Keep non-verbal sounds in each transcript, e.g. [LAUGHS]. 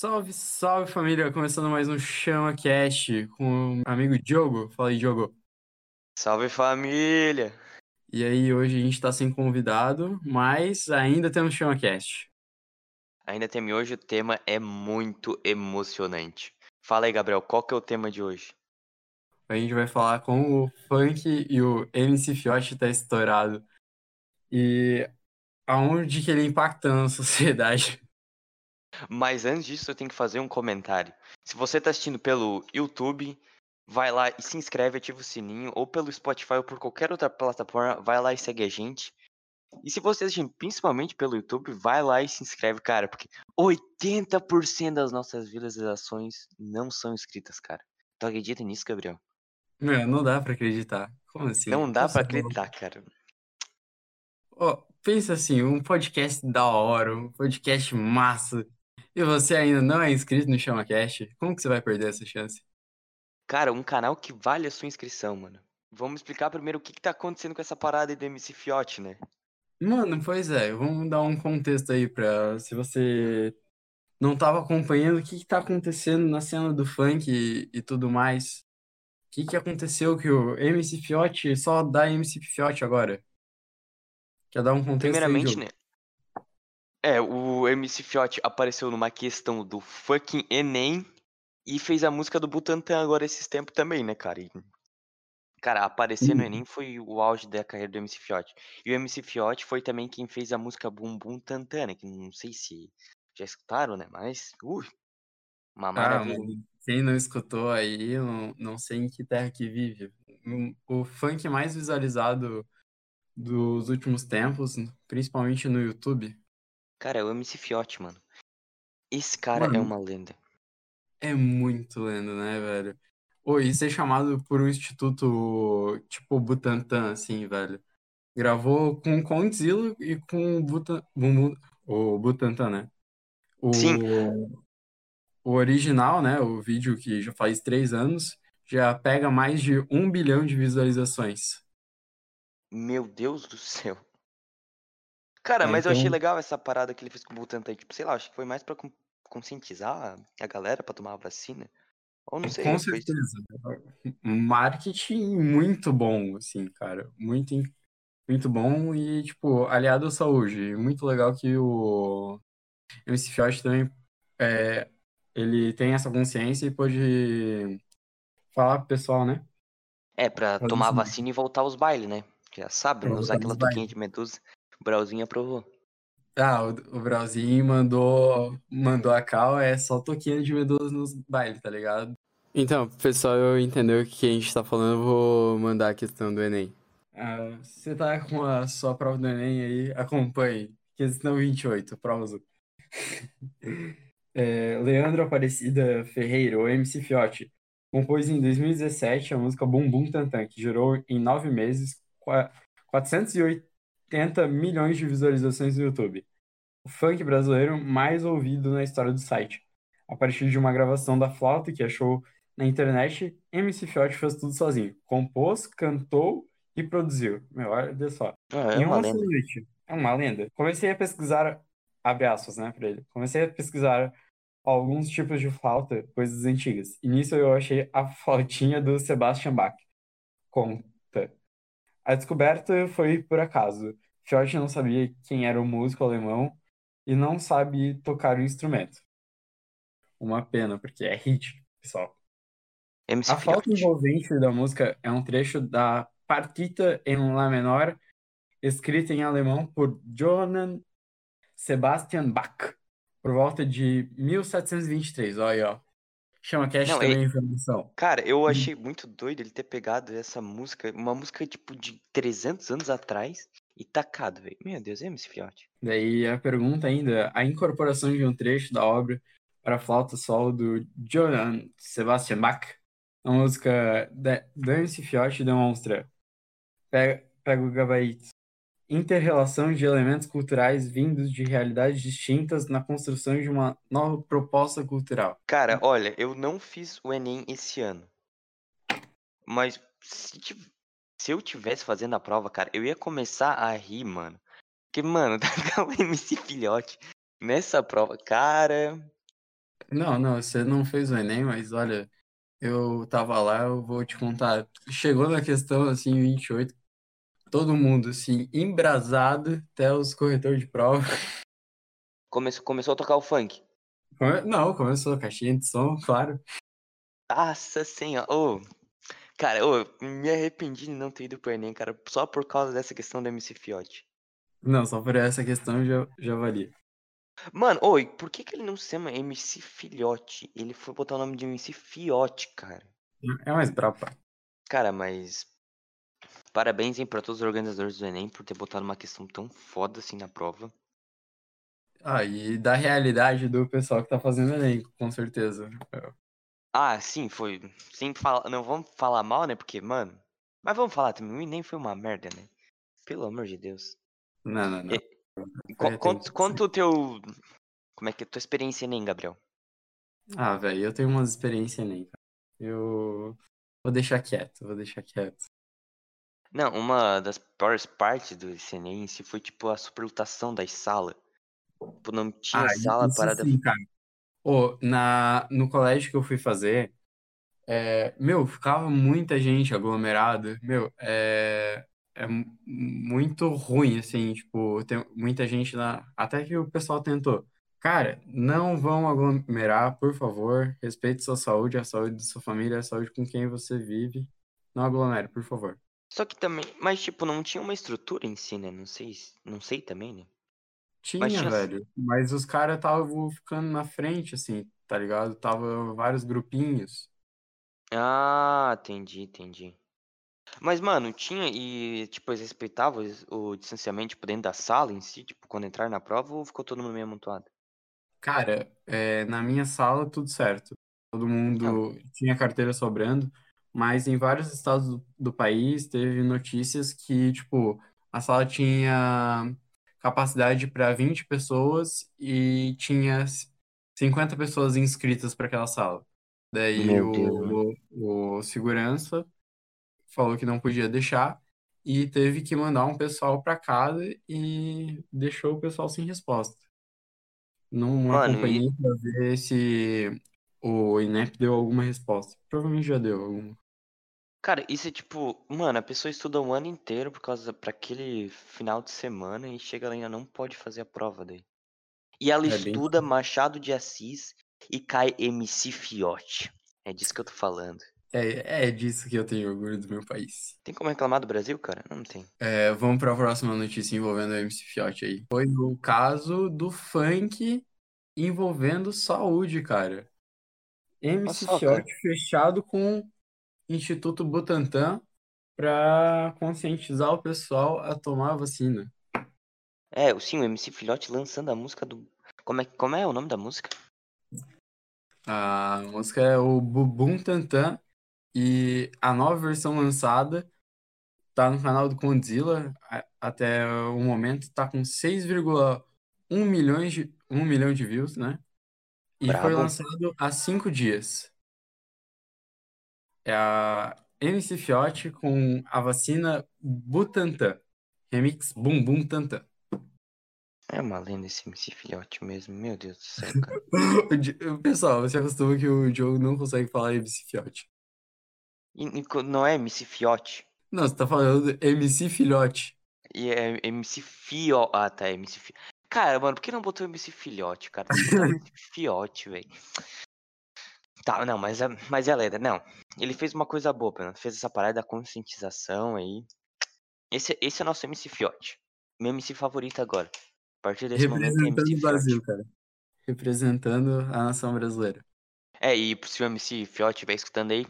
Salve, salve família! Começando mais um Chama Cast com o amigo Diogo. Fala aí, Diogo. Salve família! E aí, hoje a gente tá sem convidado, mas ainda temos Chama Cast. Ainda tem hoje, o tema é muito emocionante. Fala aí, Gabriel, qual que é o tema de hoje? A gente vai falar como o funk e o MC Fiote tá estourado. E aonde que ele impacta na sociedade. Mas antes disso, eu tenho que fazer um comentário. Se você está assistindo pelo YouTube, vai lá e se inscreve, ativa o sininho, ou pelo Spotify ou por qualquer outra plataforma, vai lá e segue a gente. E se você assistir principalmente pelo YouTube, vai lá e se inscreve, cara, porque 80% das nossas visualizações não são inscritas, cara. Tu acredita nisso, Gabriel? Não, não dá pra acreditar. Como assim? Não dá Nossa, pra acreditar, cara. Ó, pensa assim, um podcast da hora, um podcast massa, e você ainda não é inscrito no ChamaCast, como que você vai perder essa chance? Cara, um canal que vale a sua inscrição, mano. Vamos explicar primeiro o que, que tá acontecendo com essa parada aí do MC Fiote, né? Mano, pois é, vamos dar um contexto aí pra se você não tava acompanhando o que que tá acontecendo na cena do funk e, e tudo mais. O que que aconteceu que o MC Fiote só dá MC Fiote agora? Quer dar um contexto aí, Primeiramente, Diogo? né? É, o MC Fiote apareceu numa questão do fucking Enem e fez a música do Butantan agora esses tempos também, né, cara? E, cara, aparecer no Hum. Enem foi o auge da carreira do MC Fiote. E o MC Fiote foi também quem fez a música Bum Bum Tantan, né? Que não sei se já escutaram, né? Mas, ui, uma Ah, maravilha. mano, quem não escutou aí, não, não sei em que terra que vive. O funk mais visualizado dos últimos tempos, principalmente no YouTube, Cara, é o MC Fiote, mano. Esse cara é mano, uma lenda. é muito lendo, né, velho? Ô, e ser chamado por um instituto tipo Butantan, assim, velho. Gravou com o Condzilla e com o Butan, o Butantan, né? Sim, O, o original, né? O vídeo que já faz três anos, já pega mais de um bilhão de visualizações. meu Deus do céu. Cara, É, mas eu achei então, legal essa parada que ele fez com o Butantan. Tipo, sei lá, acho que foi mais pra con- conscientizar a galera pra tomar a vacina. Ou não sei, com foi. certeza. Marketing muito bom, assim, cara. Muito, muito bom e, tipo, aliado à saúde. Muito legal que o MC Fiote também é, ele tem essa consciência e pode falar pro pessoal, né? É, pra tomar a vacina e voltar aos bailes, né? Já sabe, Pra não usar aquela bailes. de medusa. O Brauzinho aprovou. Ah, o, o Brauzinho mandou, mandou a cal, é só toquinho de medusa nos bailes, tá ligado? Então, pessoal, eu entendeu o que a gente tá falando, eu vou mandar a questão do Enem. Ah, você tá com a sua prova do Enem aí, acompanhe. Questão 28, prova azul. [LAUGHS] é, Leandro Aparecida Ferreira, ou MC Fiote, compôs em 2017 a música Bumbum Tantan, que gerou em nove meses 408 80 milhões de visualizações no YouTube. O funk brasileiro mais ouvido na história do site. A partir de uma gravação da flauta que achou na internet, MC Fiote fez tudo sozinho. Compôs, cantou e produziu. Meu, olha só. Ah, é uma lenda. Noite, é uma lenda. Comecei a pesquisar, abre aspas, né, pra ele. Comecei a pesquisar alguns tipos de flauta, coisas antigas. E nisso eu achei a flautinha do Sebastian Bach. Com a descoberta foi por acaso. Fiote não sabia quem era o músico alemão e não sabe tocar o instrumento. Uma pena, porque é hit, pessoal. MC A Fiote. envolvente da música é um trecho da Partita em Lá menor, escrita em alemão por Johann Sebastian Bach, por volta de 1723. Olha aí, ó. Chama Cash Não, também e- informação. cara, eu Hum. achei muito doido ele ter pegado essa música, uma música tipo de 300 anos atrás e tacado, velho. Meu Deus, é MC Fiote. Daí a pergunta ainda, a incorporação de um trecho da obra para flauta solo do Johann Sebastian Bach, a música da Dance Fiote demonstra, pega, pega o gabarito, inter-relação de elementos culturais vindos de realidades distintas na construção de uma nova proposta cultural. Cara, olha, eu não fiz o Enem esse ano. Mas se, se eu tivesse fazendo a prova, cara, eu ia começar a rir, mano. Porque, mano, [LAUGHS] tá o MC Filhote nessa prova, cara. Não, não, você não fez o Enem, mas olha, eu tava lá, eu vou te contar. Chegou na questão, assim, 28, todo mundo, assim, embrasado até os corretores de prova. Começou, começou a tocar o funk. Come- Não, começou, caixinha de som, claro. Nossa senhora. Ô, cara, ô, me arrependi de não ter ido pro Enem, cara, só por causa dessa questão do MC Fiote. Não, só por essa questão já, já valia. Mano, oi, por que que ele não se chama MC Filhote? Ele foi botar o nome de MC Fiote, cara. É mais brabo. Cara, mas. Parabéns, hein, pra todos os organizadores do Enem por ter botado uma questão tão foda assim na prova. Ah, e da realidade do pessoal que tá fazendo Enem, com certeza. Ah, sim, foi. Sem falar. Não vamos falar mal, né? Porque, mano. Mas vamos falar também. O Enem foi uma merda, né? Pelo amor de Deus. Não, não, não. E- Conta, o teu. Como é que é a tua experiência em Enem, Gabriel? Ah, velho, eu tenho umas experiências Enem, cara. Eu vou deixar quieto, vou deixar quieto. Não, uma das piores partes do em si foi, tipo, a superlotação das salas. Tipo, não tinha Ah, sala parada. sim, cara. Ô, na, no colégio que eu fui fazer, é, meu, ficava muita gente aglomerada. Meu, é, é mu- muito ruim, assim, tipo, tem muita gente lá. Até que o pessoal tentou. Cara, não vão aglomerar, por favor. Respeite sua saúde, a saúde de sua família, a saúde com quem você vive. Não aglomere, por favor. Só que também. Mas, tipo, não tinha uma estrutura em si, né? Não sei. se- Não sei também, né? Mas Tinha, tinha- velho. Mas os caras estavam ficando na frente, assim, tá ligado? Tava vários grupinhos. Ah, entendi, entendi. Mas, mano, tinha e, tipo, eles respeitavam o distanciamento, tipo, dentro da sala em si, tipo, quando entrar na prova, ou ficou todo mundo meio amontoado? Cara, é, na minha sala tudo certo. Todo mundo tinha carteira sobrando, mas em vários estados do, do país teve notícias que, tipo, a sala tinha capacidade para 20 pessoas e tinha 50 pessoas inscritas para aquela sala. Daí Deus, o, o segurança falou que não podia deixar e teve que mandar um pessoal para casa e deixou o pessoal sem resposta. Não Mano, acompanhei para ver se o INEP deu alguma resposta. Provavelmente já deu alguma. Cara, isso é tipo, mano, a pessoa estuda um ano inteiro por causa para aquele final de semana e chega lá e ainda não pode fazer a prova daí. E ela É bem- estuda Machado de Assis e cai MC Fiote. É disso que eu tô falando. É, é disso que eu tenho orgulho do meu país. Tem como reclamar do Brasil, cara? Não tem. É, vamos para a próxima notícia envolvendo o MC Fiote aí. Foi o caso do funk envolvendo saúde, cara. MC só, Fiote fechado com Instituto Butantan para conscientizar o pessoal a tomar a vacina. É, sim, o MC Filhote lançando a música do. Como é, como é o nome da música? A música é o Bubum Tantan e a nova versão lançada tá no canal do Condzilla até o momento tá com 6,1 milhões de 1 milhão de views, né? E foi Brabo. lançado há cinco dias. É a MC Fiote com a vacina Butantan. Remix Bum Bum Tantan. É uma lenda esse MC Filhote mesmo. Meu Deus do céu, cara. [LAUGHS] Pessoal, você acostuma que o Diogo não consegue falar MC Fiote. E, não é MC Fiote. Não, você tá falando MC Filhote. E é MC Fio. Ah, tá, MC Fi... Cara, mano, por que não botou MC Filhote, cara? MC [LAUGHS] Fiote, velho. Tá, não, mas é, mas é lenda. Não, ele fez uma coisa boa, menos. Fez essa parada da conscientização aí. Esse, esse é o nosso MC Fiote. Meu MC favorito agora. A partir desse momento é Representando MC o Brasil, Fiote. cara. Representando a nação brasileira. É, e se o MC Fiote estiver escutando aí,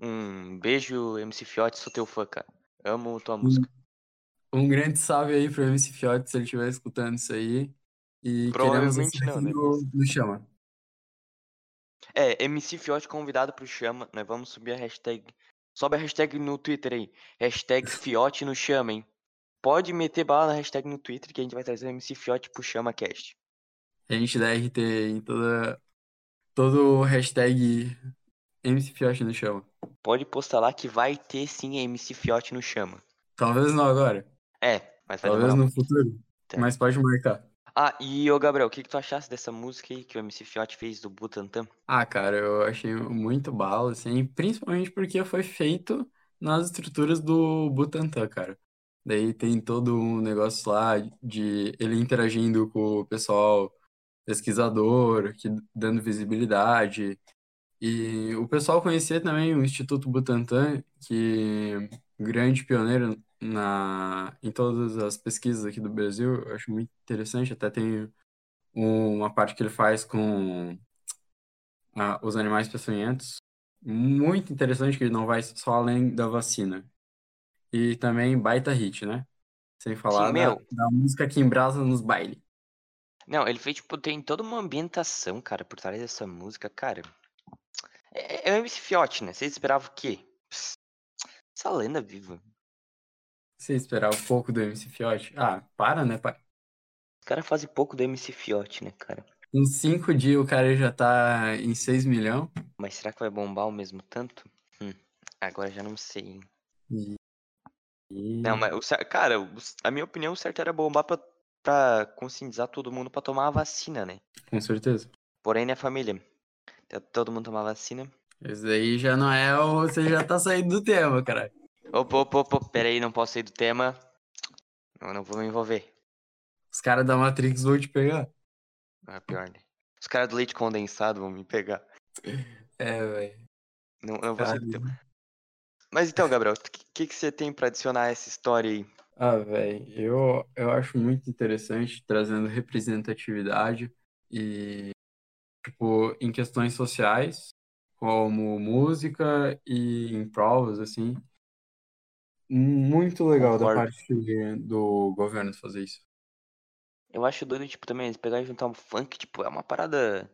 um beijo, MC Fiote, sou teu fã, cara. Amo tua música. Um grande salve aí pro MC Fiote, se ele estiver escutando isso aí. E Provavelmente não, né? no, no Chama. É, MC Fiote convidado pro Chama. Nós vamos subir a hashtag. Sobe a hashtag no Twitter aí. Hashtag [LAUGHS] Fiote no Chama, hein? Pode meter bala na hashtag no Twitter que a gente vai trazer o MC Fiote pro Chama Cast. A gente dá RT em toda, todo o hashtag MC Fiote no Chama. Pode postar lá que vai ter sim MC Fiote no Chama. Talvez não agora, É, mas vai talvez no futuro, Tá. mas pode marcar. Ah, e ô Gabriel, o que, que tu achasse dessa música aí que o MC Fiote fez do Butantan? Ah, cara, eu achei muito bala, assim, principalmente porque foi feito nas estruturas do Butantan, cara. Daí tem todo um negócio lá de ele interagindo com o pessoal pesquisador, que dando visibilidade. E o pessoal conhecer também o Instituto Butantan, que grande pioneiro na, em todas as pesquisas aqui do Brasil, eu acho muito interessante. Até tem uma parte que ele faz com ah, os animais peçonhentos, muito interessante, que ele não vai só além da vacina. E também baita hit, né? Sem falar Sim, da, da música que embrasa nos bailes. Não, ele fez, tipo, tem toda uma ambientação, cara, por trás dessa música, cara. É, é o MC Fiote, né? Vocês esperavam o quê? Pss, Essa lenda viva. Você esperava um pouco do MC Fiote? Ah, para, né, pai? Os caras fazem pouco do MC Fiote, né, cara? Em cinco dias o cara já tá em 6 milhões. Mas será que vai bombar ao mesmo tanto? Hum, agora já não sei, hein? E... e- Não, mas, o cara, o- a minha opinião, o certo era bombar pra, pra conscientizar todo mundo pra tomar a vacina, né? Com certeza. Porém, né, família? Tá Todo mundo tomar vacina. Esse daí já não é o. Você já tá saindo do tema, cara. Opa, opa, opa, peraí, não posso sair do tema. Eu não vou me envolver. Os caras da Matrix vão te pegar. Ah, pior, né? Os caras do leite condensado vão me pegar. É, velho. Não, não vou sair do tema. Mas então, Gabriel, o que, que, você tem pra adicionar a essa história aí? Ah, velho, eu, eu acho muito interessante trazendo representatividade e, tipo, em questões sociais, como música e em provas, assim. Muito legal da Concordo. parte do governo fazer isso. Eu acho doido, tipo, também, pegar e juntar um funk, tipo, é uma parada.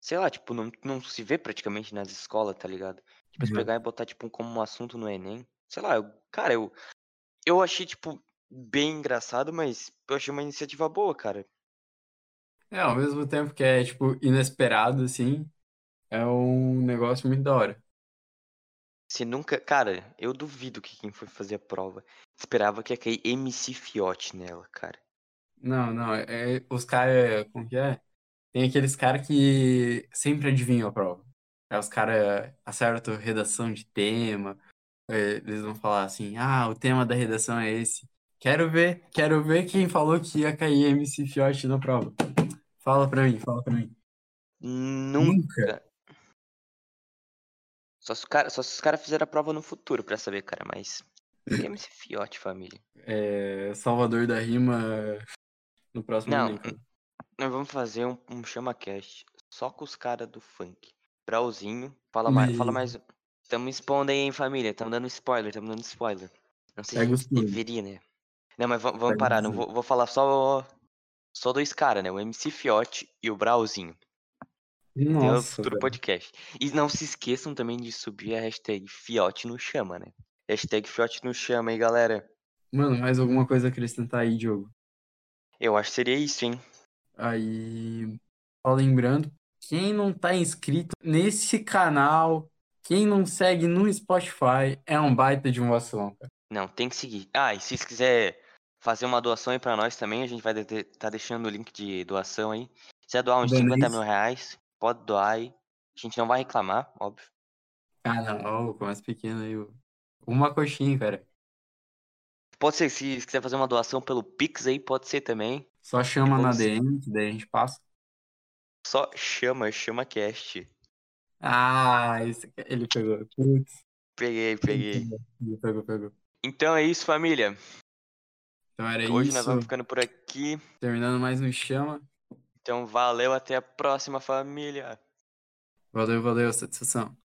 Sei lá, tipo, não, não se vê praticamente nas escolas, tá ligado? Tipo, Uhum. pegar e botar, tipo, como um assunto no Enem. Sei lá, eu, cara, eu. Eu achei, tipo, bem engraçado, mas eu achei uma iniciativa boa, cara. É, ao mesmo tempo que é, tipo, inesperado, assim, é um negócio muito da hora. Se nunca. Cara, eu duvido que quem foi fazer a prova esperava que ia cair MC Fiote nela, cara. Não, não, é, é- os caras, como que é? Tem aqueles caras que sempre adivinham a prova. Aí os caras acertam redação de tema, é, eles vão falar assim, ah, o tema da redação é esse. Quero ver, quero ver quem falou que ia cair MC Fiote na prova. Fala pra mim, fala pra mim. Nunca. Só se, cara, só se os caras fizeram a prova no futuro pra saber, cara, mas. é MC Fiote, família. É, Salvador da Rima no próximo Não, cara. Nós vamos fazer um, um chama-cast só com os caras do funk. Brauzinho, fala mais, fala mais. Tamo expondo aí, hein, família. Tamo dando spoiler, tamo dando spoiler. Não sei se Pega tudo. deveria, né? Não, mas va- vamos parar. Não vou, vou falar só, só dois caras, né? O MC Fiote e o Brauzinho. Tem o Nossa, futuro velho. podcast. E não se esqueçam também de subir a hashtag Fiote no chama, né? Hashtag Fiote no chama aí, galera. Mano, mais alguma coisa a acrescentar aí, Diogo? Eu acho que seria isso, hein? Aí, só lembrando, quem não tá inscrito nesse canal, quem não segue no Spotify, é um baita de um vacilão, cara. Não, tem que seguir. Ah, e se vocês quiser fazer uma doação aí pra nós também, a gente vai estar tá deixando o link de doação aí. Se quiser doar uns Dando 50 isso. mil reais, pode doar aí. A gente não vai reclamar, óbvio. Ah, não, começa pequeno aí. Uma coxinha, cara. Pode ser, se quiser fazer uma doação pelo Pix aí, pode ser também. Só chama na Vamos- DM, que daí a gente passa. Só chama, chama cast. Ah, esse... ele pegou. Putz, Peguei, peguei. ele pegou, pegou. Então é isso, família. Então era Hoje isso. nós vamos ficando por aqui. Terminando mais um chama. Então valeu, até a próxima, família. Valeu, valeu, satisfação.